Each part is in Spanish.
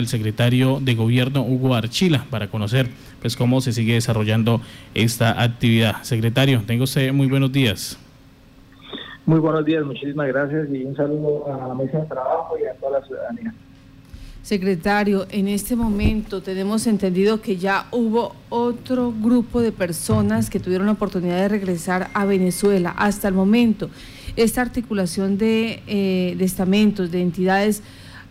el secretario de Gobierno Hugo Archila para conocer pues cómo se sigue desarrollando esta actividad. Secretario, tengo usted muy buenos días. Muy buenos días, muchísimas gracias y un saludo a la mesa de trabajo y a toda la ciudadanía. Secretario, en este momento tenemos entendido que ya hubo otro grupo de personas que tuvieron la oportunidad de regresar a Venezuela. Hasta el momento, esta articulación de, eh, de estamentos, de entidades,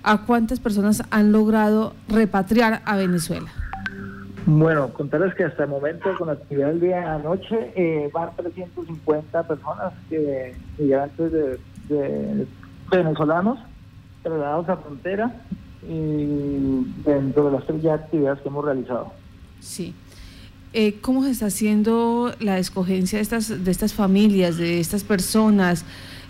¿a cuántas personas han logrado repatriar a Venezuela? Bueno, contarles que hasta el momento, con la actividad del día de anoche, eh, van 350 personas que migrantes de, de venezolanos trasladados a frontera y dentro de las tres ya actividades que hemos realizado. Sí. Eh, ¿Cómo se está haciendo la escogencia de estas, de estas familias, de estas personas?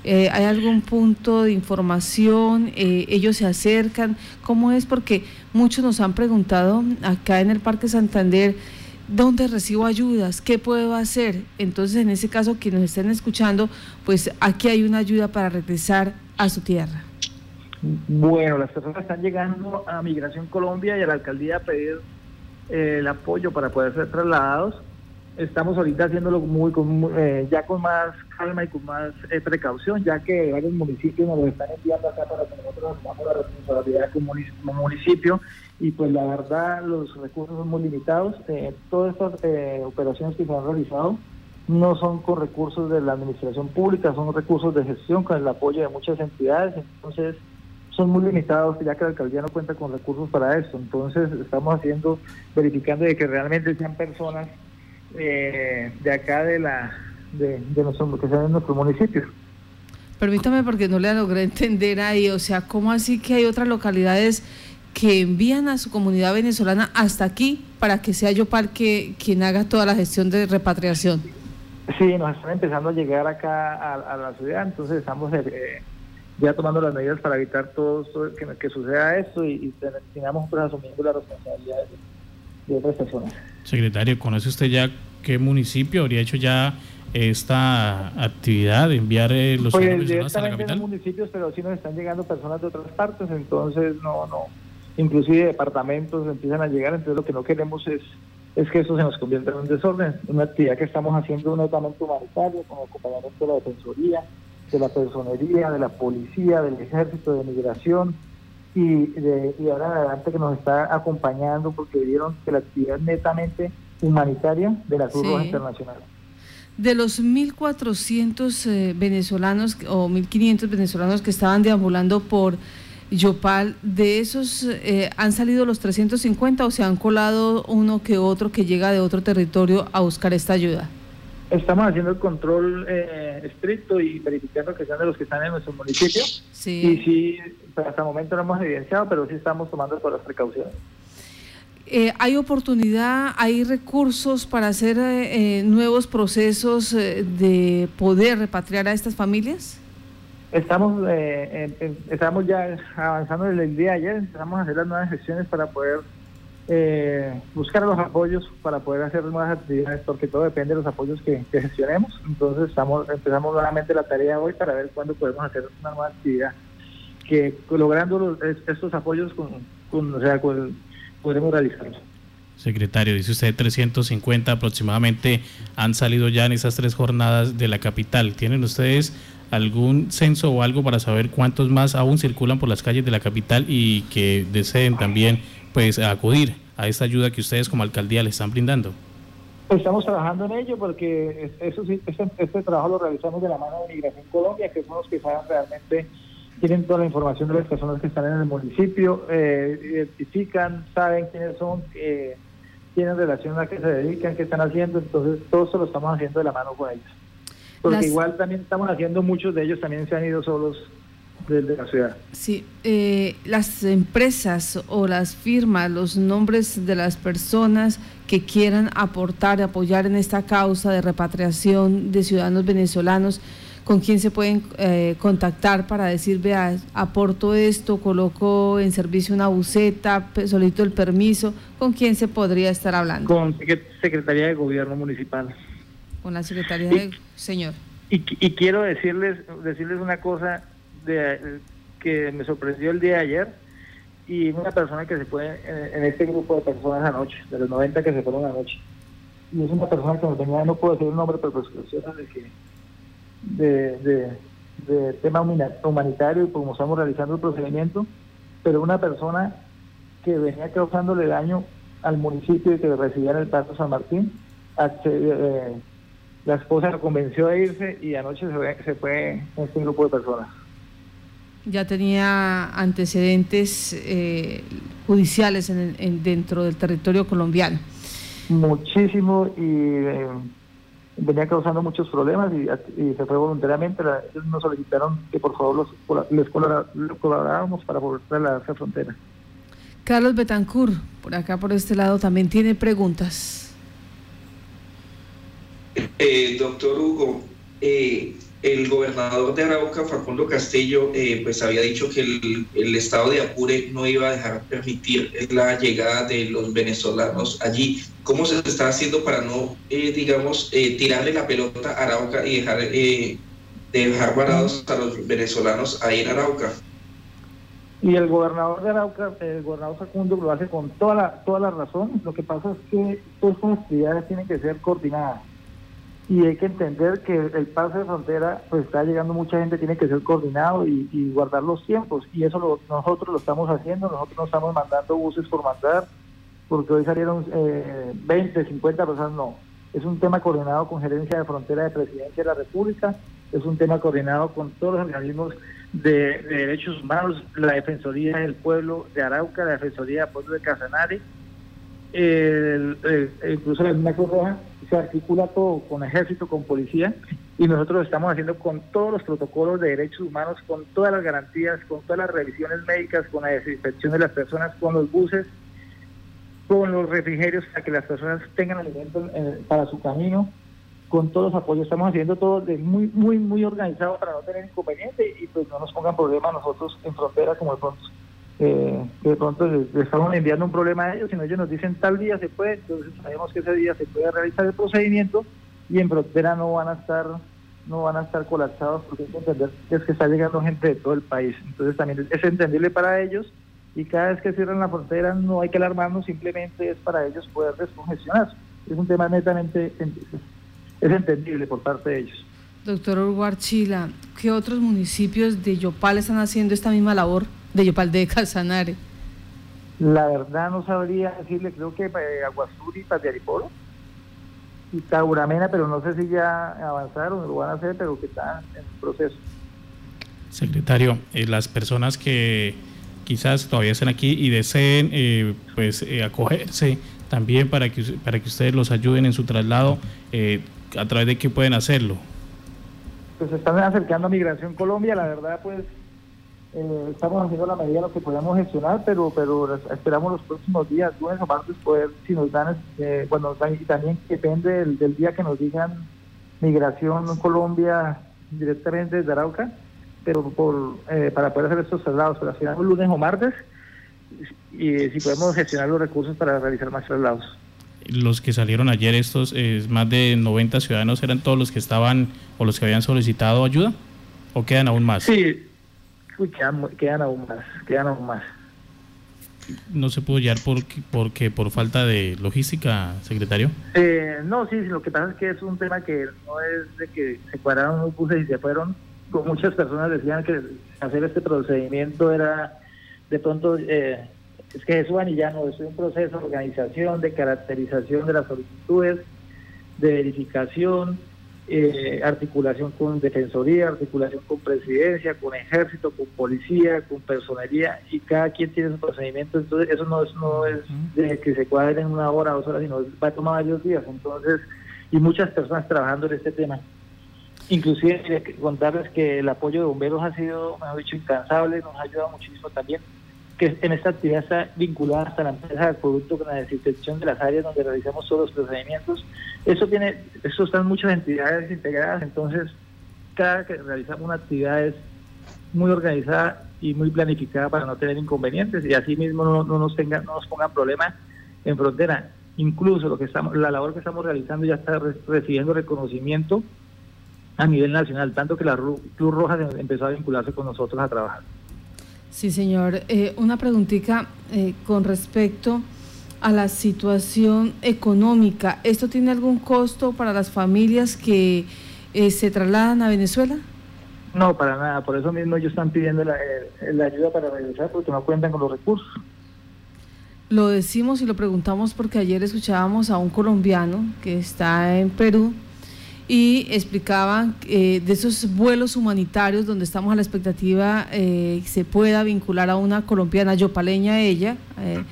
Eh, ¿Hay algún punto de información? Eh, ¿Ellos se acercan? ¿Cómo es? Porque muchos nos han preguntado acá en el Parque Santander, ¿dónde recibo ayudas? ¿Qué puedo hacer? Entonces, en ese caso, quienes estén escuchando, pues aquí hay una ayuda para regresar a su tierra. Bueno, las personas están llegando a Migración Colombia y a la alcaldía a pedir eh, el apoyo para poder ser trasladados. Estamos ahorita haciéndolo muy, eh, ya con más calma y con más eh, precaución, ya que varios municipios nos lo están enviando acá para que nosotros asumamos la responsabilidad como municipio y pues la verdad los recursos son muy limitados. todas estas operaciones que se han realizado no son con recursos de la administración pública, son recursos de gestión con el apoyo de muchas entidades. Entonces, son muy limitados, ya que la alcaldía no cuenta con recursos para esto. Entonces estamos haciendo, verificando de que realmente sean personas eh, de acá de la de, de nuestro, que sean en nuestro municipio. Permítame porque no le logré entender ahí, o sea, ¿cómo así que hay otras localidades que envían a su comunidad venezolana hasta aquí para que sea Yopal que, quien haga toda la gestión de repatriación? Sí, nos están empezando a llegar acá a, la ciudad, entonces estamos eh, ya tomando las medidas para evitar todo esto, que, suceda esto y, y terminamos pues, asumiendo la responsabilidad de, otras personas. Secretario, ¿conoce usted ya qué municipio habría hecho ya esta actividad de enviar eh, los pues, ciudadanos a la capital? municipios, pero sí nos están llegando personas de otras partes, entonces no, no, inclusive departamentos empiezan a llegar, entonces lo que no queremos es es que eso se nos convierta en un desorden, una actividad que estamos haciendo un netamente humanitario con acompañamiento de la defensoría, de la personería, de la policía, del ejército de migración y, de, y ahora adelante que nos está acompañando porque vieron que la actividad netamente humanitaria de la Cruz Roja Internacional. De los 1.400 eh, venezolanos o 1.500 venezolanos que estaban deambulando por Yopal, ¿de esos eh, han salido los 350 o se han colado uno que otro que llega de otro territorio a buscar esta ayuda? Estamos haciendo el control eh, estricto y verificando que sean de los que están en nuestro municipio. Sí. Y sí, hasta el momento no hemos evidenciado, pero sí estamos tomando todas las precauciones. Eh, ¿Hay oportunidad, hay recursos para hacer eh, nuevos procesos de poder repatriar a estas familias? Estamos, estamos ya avanzando desde el día de ayer, empezamos a hacer las nuevas gestiones para poder eh, buscar los apoyos para poder hacer nuevas actividades, porque todo depende de los apoyos que, gestionemos. Entonces estamos empezamos nuevamente la tarea hoy para ver cuándo podemos hacer una nueva actividad, que logrando estos apoyos con, con, o sea, podremos realizarlos. Secretario, dice usted 350 aproximadamente han salido ya en esas tres jornadas de la capital. ¿Tienen ustedes algún censo o algo para saber cuántos más aún circulan por las calles de la capital y que deseen también pues acudir a esta ayuda que ustedes como alcaldía le están brindando? Estamos trabajando en ello porque eso sí, este, este, trabajo lo realizamos de la mano de Migración Colombia, que son los que saben realmente, tienen toda la información de las personas que están en el municipio, eh, identifican, saben quiénes son, eh, tienen relación a qué se dedican, qué están haciendo, entonces todo eso lo estamos haciendo de la mano con ellos. Porque igual también estamos haciendo, muchos de ellos también se han ido solos de la ciudad. Sí, eh, las empresas o las firmas, los nombres de las personas que quieran aportar, apoyar en esta causa de repatriación de ciudadanos venezolanos, ¿con quién se pueden eh, contactar para decir, vea, aporto esto, coloco en servicio una buceta, solicito el permiso? ¿Con quién se podría estar hablando? Con Secretaría de Gobierno Municipal. Con la Secretaría de... Señor. Y, y quiero decirles, decirles una cosa de, que me sorprendió el día de ayer y una persona que se fue en, este grupo de personas anoche, de los 90 que se fueron anoche. Y es una persona que nos venía, no puedo decir el nombre, pero pues de que de, de, tema humanitario y como estamos realizando el procedimiento, pero una persona que venía causándole daño al municipio y que recibía en el Paso San Martín, eh, la esposa lo convenció de irse y anoche se fue, se fue este grupo de personas. Ya tenía antecedentes eh, judiciales en, dentro del territorio colombiano. Muchísimo y eh, venía causando muchos problemas y, se fue voluntariamente. ellos nos solicitaron que por favor los, les colaboráramos para volver a la frontera. Carlos Betancourt, por acá por este lado, también tiene preguntas. Eh, doctor Hugo, eh, el gobernador de Arauca, Facundo Castillo, eh, pues había dicho que el, estado de Apure no iba a dejar permitir la llegada de los venezolanos allí. ¿Cómo se está haciendo para no, digamos, tirarle la pelota a Arauca y dejar, dejar varados a los venezolanos ahí en Arauca? Y el gobernador de Arauca, el gobernador Facundo, lo hace con toda la, toda la razón. Lo que pasa es que todas estas actividades tienen que ser coordinadas. Y hay que entender que el pase de frontera, pues está llegando mucha gente, tiene que ser coordinado y, guardar los tiempos. Y eso nosotros lo estamos haciendo, nosotros no estamos mandando buses por mandar, porque hoy salieron eh, 20, 50 personas, no. Es un tema coordinado con Gerencia de Frontera de Presidencia de la República, es un tema coordinado con todos los organismos de, Derechos Humanos, la Defensoría del Pueblo de Arauca, la Defensoría del Pueblo de Casanare, incluso la misma Cruz Roja, se articula todo con ejército, con policía, y nosotros lo estamos haciendo con todos los protocolos de derechos humanos, con todas las garantías, con todas las revisiones médicas, con la desinfección de las personas, con los buses, con los refrigerios para que las personas tengan alimentos para su camino, con todos los apoyos. Estamos haciendo todo de muy, muy, muy organizado para no tener inconveniente y pues no nos pongan problemas nosotros en frontera como de pronto. Eh, de pronto le, estamos enviando un problema a ellos, sino ellos nos dicen tal día se puede, entonces sabemos que ese día se puede realizar el procedimiento y en frontera no van a estar no van a estar colapsados porque hay que entender que es que está llegando gente de todo el país. Entonces también es entendible para ellos y cada vez que cierran la frontera no hay que alarmarnos, simplemente es para ellos poder descongestionar. Es un tema netamente es entendible por parte de ellos. Doctor Urguarchila, ¿qué otros municipios de Yopal están haciendo esta misma labor de Yopal de Casanare? La verdad no sabría decirle, creo que eh, Aguasuri, Patiaripolo y Tauramena, pero no sé si ya avanzaron, lo van a hacer, pero que están en proceso. Secretario, eh, las personas que quizás todavía están aquí y deseen eh, pues acogerse también para que para que ustedes los ayuden en su traslado, a través de qué pueden hacerlo? Pues están acercando a Migración Colombia, la verdad pues eh, estamos haciendo la medida de lo que podamos gestionar, pero pero esperamos los próximos días, lunes o martes, poder, si nos dan, eh, bueno, y también depende del, día que nos digan Migración Colombia directamente desde Arauca, pero por eh, para poder hacer estos traslados, pero final lunes o martes, y si podemos gestionar los recursos para realizar más traslados los que salieron ayer, estos más de 90 ciudadanos, eran todos los que estaban o los que habían solicitado ayuda? ¿O quedan aún más? Sí, quedan, aún más, quedan aún más. ¿No se pudo llegar por, porque, por falta de logística, secretario? Eh, no, sí, lo que pasa es que es un tema que no es de que se cuadraron los buses y se fueron. Con muchas personas decían que hacer este procedimiento era de pronto eh, es que eso no es un proceso de organización, de caracterización de las solicitudes, de verificación, eh, articulación con defensoría, articulación con presidencia, con ejército, con policía, con personería, y cada quien tiene su procedimiento, entonces eso no es, no es de que se cuadre en una hora, dos horas, sino va a tomar varios días, entonces, y muchas personas trabajando en este tema. Inclusive contarles que el apoyo de bomberos ha sido, mejor dicho, incansable, nos ha ayudado muchísimo también que en esta actividad está vinculada hasta la empresa de producto con la desinfección de las áreas donde realizamos todos los procedimientos. Eso tiene, eso están muchas entidades integradas, entonces cada que realizamos una actividad es muy organizada y muy planificada para no tener inconvenientes y así mismo no, nos tengan, no nos pongan problemas en frontera. Incluso lo que estamos, la labor que estamos realizando ya está recibiendo reconocimiento a nivel nacional, tanto que la Cruz Roja empezó a vincularse con nosotros a trabajar. Sí, señor. Eh, una preguntita eh, con respecto a la situación económica. ¿Esto tiene algún costo para las familias que eh, se trasladan a Venezuela? No, para nada. Por eso mismo ellos están pidiendo la, la ayuda para regresar porque no cuentan con los recursos. Lo decimos y lo preguntamos porque ayer escuchábamos a un colombiano que está en Perú y explicaban eh, de esos vuelos humanitarios donde estamos a la expectativa eh, se pueda vincular a una colombiana yopaleña ella, eh,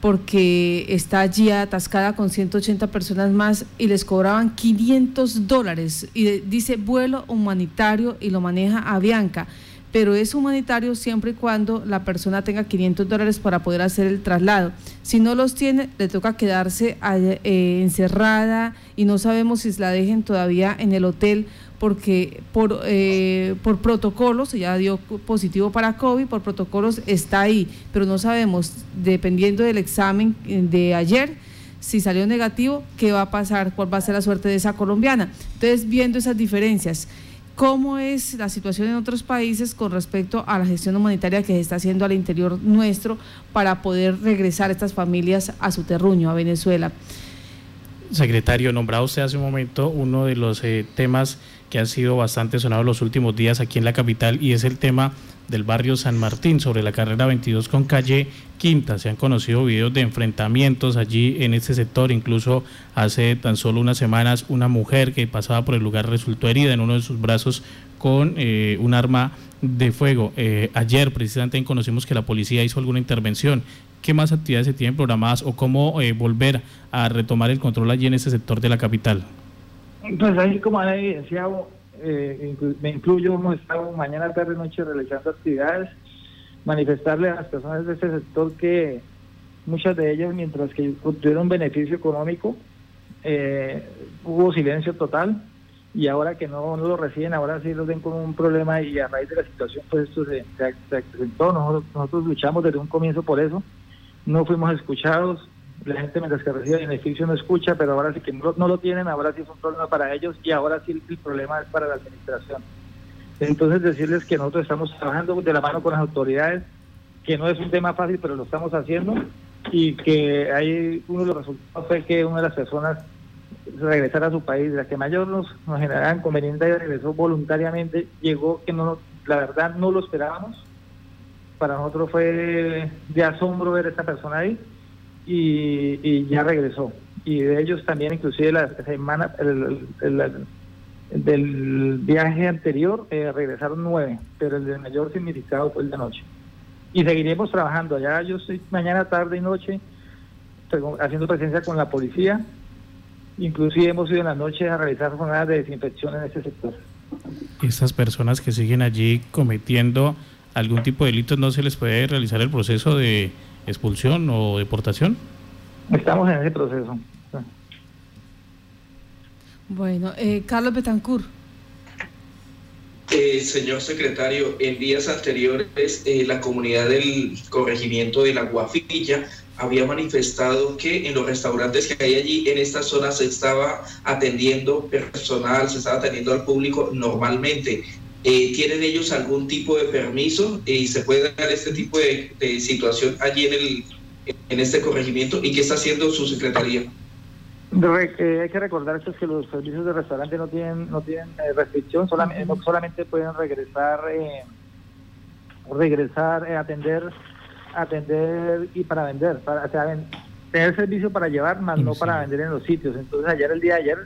porque está allí atascada con 180 personas más y les cobraban 500 dólares. Y dice vuelo humanitario y lo maneja Avianca pero es humanitario siempre y cuando la persona tenga 500 dólares para poder hacer el traslado. Si no los tiene, le toca quedarse eh, encerrada y no sabemos si la dejen todavía en el hotel porque por, eh, por protocolos, ya dio positivo para COVID, por protocolos está ahí, pero no sabemos, dependiendo del examen de ayer, si salió negativo, qué va a pasar, cuál va a ser la suerte de esa colombiana. Entonces, viendo esas diferencias, cómo es la situación en otros países con respecto a la gestión humanitaria que se está haciendo al interior nuestro para poder regresar estas familias a su terruño, a Venezuela. Secretario, nombrado usted hace un momento uno de los eh, temas que han sido bastante sonados los últimos días aquí en la capital y es el tema del barrio San Martín sobre la carrera 22 con calle Quinta. Se han conocido videos de enfrentamientos allí en este sector. Incluso hace tan solo unas semanas una mujer que pasaba por el lugar resultó herida en uno de sus brazos con eh, un arma de fuego. Eh, ayer precisamente conocimos que la policía hizo alguna intervención. ¿Qué más actividades se tienen programadas o cómo eh, volver a retomar el control allí en ese sector de la capital? Pues ahí como han evidenciado eh, me incluyo, hemos estado mañana, tarde, noche realizando actividades, manifestarle a las personas de este sector que muchas de ellas, mientras que obtuvieron beneficio económico, eh, hubo silencio total y ahora que no, lo reciben, ahora sí los ven como un problema y a raíz de la situación, pues esto se, se, acrecentó. Nosotros, nosotros luchamos desde un comienzo por eso, no fuimos escuchados, la gente mientras que recibe beneficio no escucha, pero ahora sí que no, lo tienen, ahora sí es un problema para ellos y ahora sí el, problema es para la administración. Entonces decirles que nosotros estamos trabajando de la mano con las autoridades, que no es un tema fácil, pero lo estamos haciendo y que hay uno de los resultados fue que una de las personas regresara a su país, la que mayor nos, nos generaba inconveniente y regresó voluntariamente, llegó que no, la verdad no lo esperábamos. Para nosotros fue de asombro ver a esta persona ahí y, ya regresó. Y de ellos también, inclusive la semana del viaje anterior, eh, regresaron nueve, pero el de mayor significado fue el de noche. Y seguiremos trabajando. Allá yo estoy mañana, tarde y noche haciendo presencia con la policía. Inclusive hemos ido en la noche a realizar jornadas de desinfección en ese sector. Estas personas que siguen allí cometiendo algún tipo de delitos, ¿no se les puede realizar el proceso de expulsión o deportación? Estamos en ese proceso. Bueno, eh, Carlos Betancourt. Eh, señor secretario, en días anteriores eh, la comunidad del corregimiento de la Guafilla había manifestado que en los restaurantes que hay allí en esta zona se estaba atendiendo personal, se estaba atendiendo al público normalmente. Eh, ¿Tienen ellos algún tipo de permiso y se puede dar este tipo de, situación allí en, el, en este corregimiento? ¿Y qué está haciendo su secretaría? Eh, hay que recordar que los servicios de restaurante no tienen no tienen eh, restricción, solamente, no solamente pueden regresar, regresar, atender, atender y para vender, para tener servicio para llevar, más no para vender en los sitios. Entonces ayer, el día de ayer,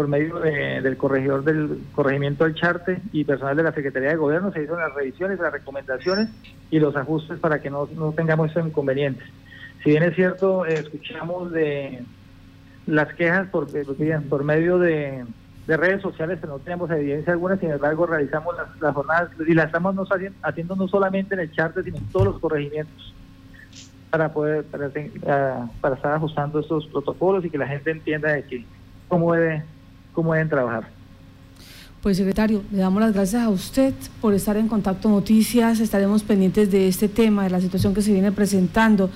por medio del corregidor del corregimiento del Charte y personal de la Secretaría de Gobierno se hicieron las revisiones, las recomendaciones y los ajustes para que no, tengamos esos inconvenientes. Si bien es cierto, eh, escuchamos de las quejas por, por medio de, redes sociales, pero no tenemos evidencia alguna, sin embargo realizamos las, jornadas y las estamos no haciendo, no solamente en el Charte, sino en todos los corregimientos para poder para, para estar ajustando estos protocolos y que la gente entienda de que cómo debe cómo deben trabajar. Pues secretario, le damos las gracias a usted por estar en contacto noticias, estaremos pendientes de este tema, de la situación que se viene presentando.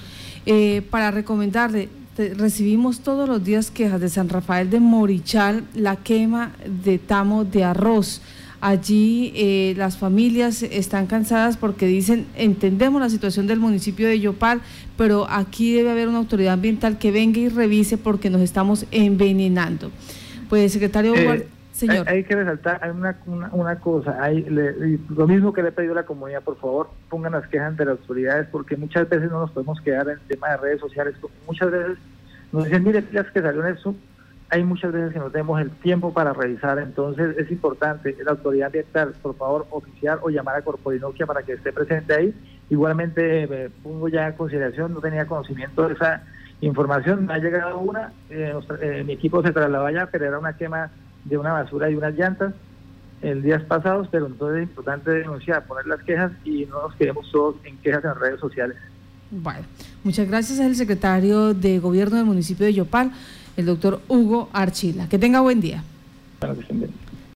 Eh, para recomendarle, recibimos todos los días quejas de San Rafael de Morichal, la quema de tamo de arroz. Allí eh, las familias están cansadas porque dicen, entendemos la situación del municipio de Yopal, pero aquí debe haber una autoridad ambiental que venga y revise porque nos estamos envenenando. Pues, secretario eh, señor. Hay, que resaltar hay una, una, cosa, hay, lo mismo que le he pedido a la comunidad, por favor, pongan las quejas de las autoridades porque muchas veces no nos podemos quedar en el tema de redes sociales, muchas veces nos dicen, mire, las que salió en eso, hay muchas veces que no tenemos el tiempo para revisar, entonces es importante la autoridad ambiental, por favor, oficiar o llamar a Corporinoquia para que esté presente ahí. Igualmente, me pongo ya en consideración, no tenía conocimiento de esa información, me ha llegado una, eh, eh, mi equipo se trasladó allá, pero era una quema de una basura y unas llantas el días pasados, pero entonces es importante denunciar, poner las quejas y no nos quedemos todos en quejas en redes sociales. Bueno, muchas gracias al secretario de Gobierno del municipio de Yopal el doctor Hugo Archila. Que tenga buen día.